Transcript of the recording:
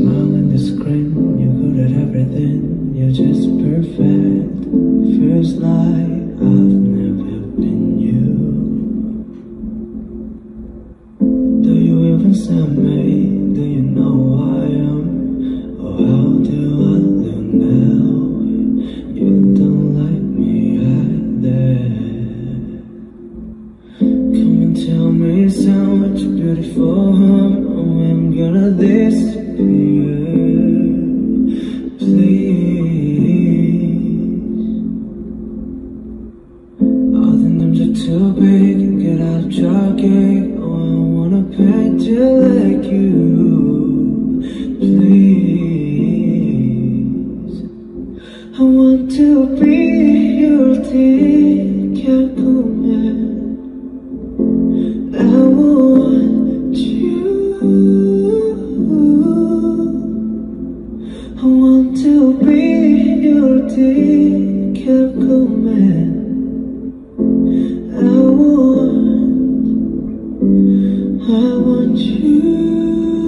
see you the grin, you're good at everything, you're just perfect. First light, I've never been you. Do you even send me? Do you know who I am? Or how do I look now? You don't like me either. Come and tell me so much beautiful? Are too big. Get out of jogging. Oh, I wanna pet you like you. Please. I want to be your typical man. I want you. I want to be your. I want, I want you.